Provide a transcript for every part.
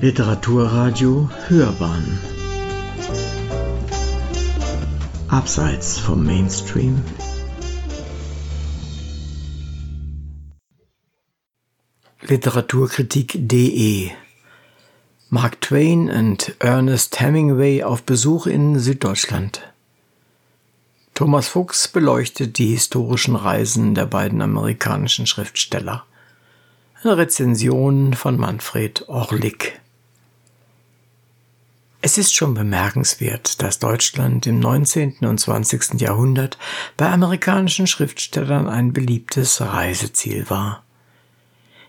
Literaturradio Hörbahn Abseits vom Mainstream Literaturkritik.de Mark Twain und Ernest Hemingway auf Besuch in Süddeutschland. Thomas Fuchs beleuchtet die historischen Reisen der beiden amerikanischen Schriftsteller. Eine Rezension von Manfred Orlik. Es ist schon bemerkenswert, dass Deutschland im 19. und 20. Jahrhundert bei amerikanischen Schriftstellern ein beliebtes Reiseziel war.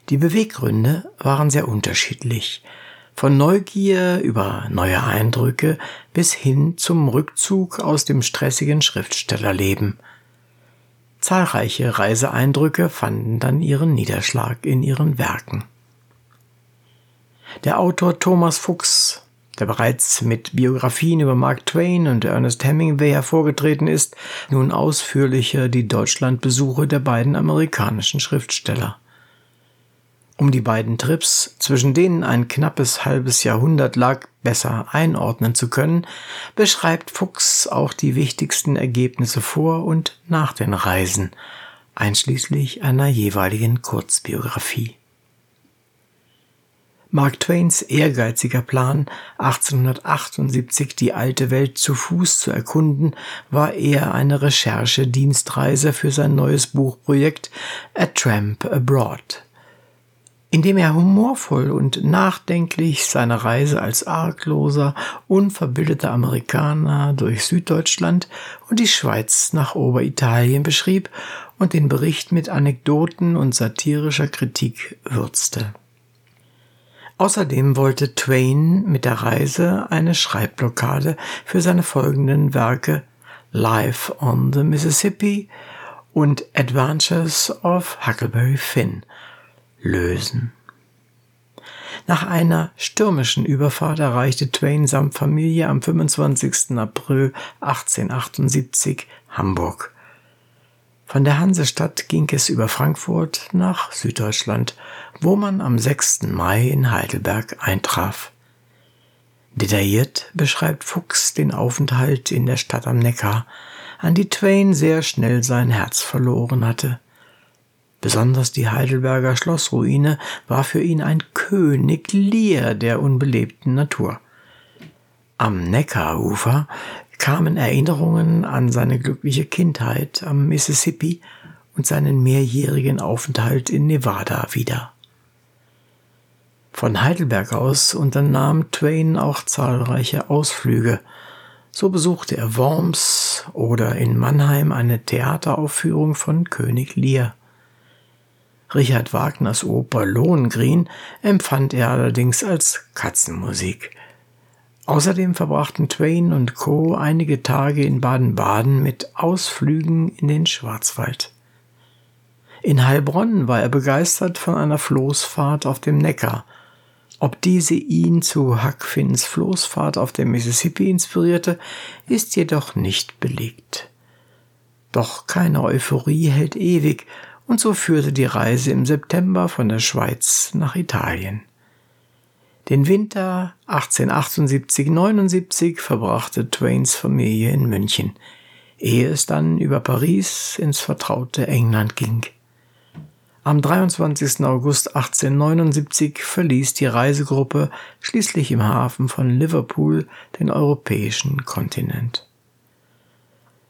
Die Beweggründe waren sehr unterschiedlich, von Neugier über neue Eindrücke bis hin zum Rückzug aus dem stressigen Schriftstellerleben. Zahlreiche Reiseeindrücke fanden dann ihren Niederschlag in ihren Werken. Der Autor Thomas Fuchs der bereits mit Biografien über Mark Twain und Ernest Hemingway hervorgetreten ist, nun ausführlicher die Deutschlandbesuche der beiden amerikanischen Schriftsteller. Um die beiden Trips, zwischen denen ein knappes halbes Jahrhundert lag, besser einordnen zu können, beschreibt Fuchs auch die wichtigsten Ergebnisse vor und nach den Reisen, einschließlich einer jeweiligen Kurzbiografie. Mark Twains ehrgeiziger Plan, 1878 die alte Welt zu Fuß zu erkunden, war eher eine Recherche-Dienstreise für sein neues Buchprojekt A Tramp Abroad. Indem er humorvoll und nachdenklich seine Reise als argloser, unverbildeter Amerikaner durch Süddeutschland und die Schweiz nach Oberitalien beschrieb und den Bericht mit Anekdoten und satirischer Kritik würzte. Außerdem wollte Twain mit der Reise eine Schreibblockade für seine folgenden Werke Life on the Mississippi und Adventures of Huckleberry Finn lösen. Nach einer stürmischen Überfahrt erreichte Twain samt Familie am 25. April 1878 Hamburg. Von der Hansestadt ging es über Frankfurt nach Süddeutschland, wo man am 6. Mai in Heidelberg eintraf. Detailliert beschreibt Fuchs den Aufenthalt in der Stadt am Neckar, an die Twain sehr schnell sein Herz verloren hatte. Besonders die Heidelberger Schlossruine war für ihn ein König Lear der unbelebten Natur. Am Neckarufer kamen Erinnerungen an seine glückliche Kindheit am Mississippi und seinen mehrjährigen Aufenthalt in Nevada wieder. Von Heidelberg aus unternahm Twain auch zahlreiche Ausflüge. So besuchte er Worms oder in Mannheim eine Theateraufführung von König Lear. Richard Wagners Oper Lohengrin empfand er allerdings als Katzenmusik. Außerdem verbrachten Twain und Co. einige Tage in Baden-Baden mit Ausflügen in den Schwarzwald. In Heilbronn war er begeistert von einer Floßfahrt auf dem Neckar. Ob diese ihn zu Huck Finns Floßfahrt auf dem Mississippi inspirierte, ist jedoch nicht belegt. Doch keine Euphorie hält ewig, und so führte die Reise im September von der Schweiz nach Italien. Den Winter 1878-79 verbrachte Twains Familie in München, ehe es dann über Paris ins vertraute England ging. Am 23. August 1879 verließ die Reisegruppe schließlich im Hafen von Liverpool den europäischen Kontinent.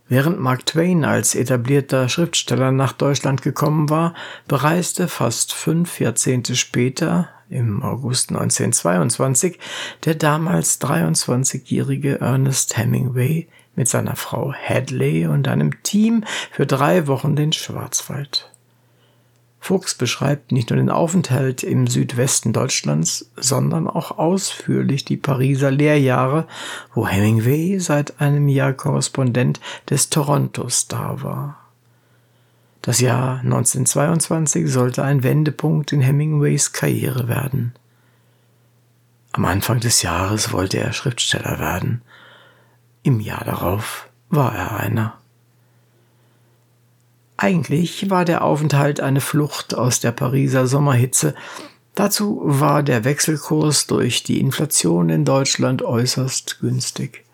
Während Mark Twain als etablierter Schriftsteller nach Deutschland gekommen war, bereiste fast fünf Jahrzehnte später, im August 1922, der damals 23-jährige Ernest Hemingway mit seiner Frau Hadley und einem Team für drei Wochen den Schwarzwald. Fuchs beschreibt nicht nur den Aufenthalt im Südwesten Deutschlands, sondern auch ausführlich die Pariser Lehrjahre, wo Hemingway seit einem Jahr Korrespondent des Toronto Star war. Das Jahr 1922 sollte ein Wendepunkt in Hemingways Karriere werden. Am Anfang des Jahres wollte er Schriftsteller werden. Im Jahr darauf war er einer. Eigentlich war der Aufenthalt eine Flucht aus der Pariser Sommerhitze, Dazu war der Wechselkurs durch die Inflation in Deutschland äußerst günstig.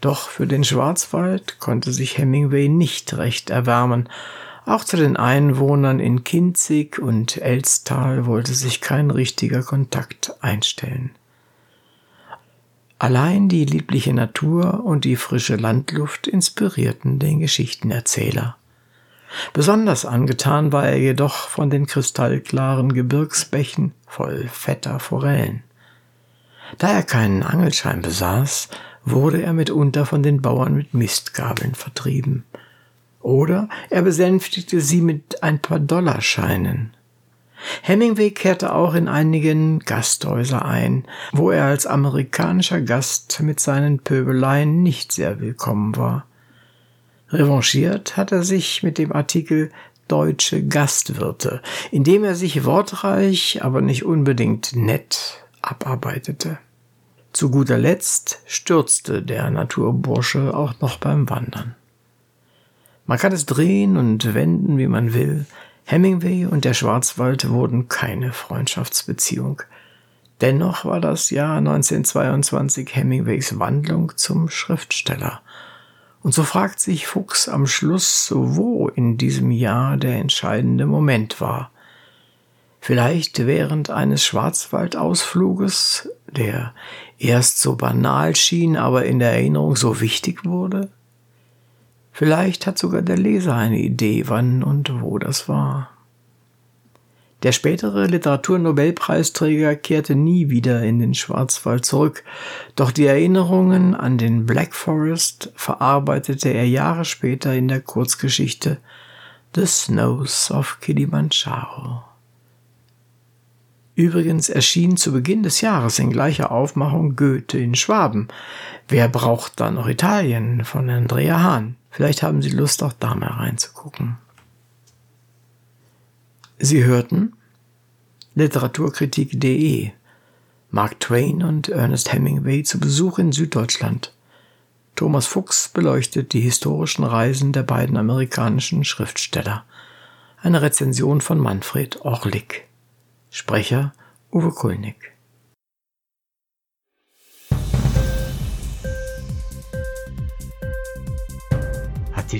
Doch für den Schwarzwald konnte sich Hemingway nicht recht erwärmen. Auch zu den Einwohnern in Kinzig und Elstal wollte sich kein richtiger Kontakt einstellen. Allein die liebliche Natur und die frische Landluft inspirierten den Geschichtenerzähler. Besonders angetan war er jedoch von den kristallklaren Gebirgsbächen voll fetter Forellen. Da er keinen Angelschein besaß, wurde er mitunter von den Bauern mit Mistgabeln vertrieben. Oder er besänftigte sie mit ein paar Dollarscheinen. Hemingway kehrte auch in einigen Gasthäuser ein, wo er als amerikanischer Gast mit seinen Pöbeleien nicht sehr willkommen war. Revanchiert hat er sich mit dem Artikel Deutsche Gastwirte, in dem er sich wortreich, aber nicht unbedingt nett abarbeitete. Zu guter Letzt stürzte der Naturbursche auch noch beim Wandern. Man kann es drehen und wenden, wie man will. Hemingway und der Schwarzwald wurden keine Freundschaftsbeziehung. Dennoch war das Jahr 1922 Hemingways Wandlung zum Schriftsteller – und so fragt sich Fuchs am Schluss, wo in diesem Jahr der entscheidende Moment war. Vielleicht während eines Schwarzwaldausfluges, der erst so banal schien, aber in der Erinnerung so wichtig wurde? Vielleicht hat sogar der Leser eine Idee, wann und wo das war. Der spätere Literaturnobelpreisträger kehrte nie wieder in den Schwarzwald zurück, doch die Erinnerungen an den Black Forest verarbeitete er Jahre später in der Kurzgeschichte The Snows of Kilimanjaro. Übrigens erschien zu Beginn des Jahres in gleicher Aufmachung Goethe in Schwaben. Wer braucht da noch Italien von Andrea Hahn? Vielleicht haben Sie Lust, auch da mal reinzugucken. Sie hörten Literaturkritik.de Mark Twain und Ernest Hemingway zu Besuch in Süddeutschland. Thomas Fuchs beleuchtet die historischen Reisen der beiden amerikanischen Schriftsteller. Eine Rezension von Manfred Orlik. Sprecher Uwe Kulnig.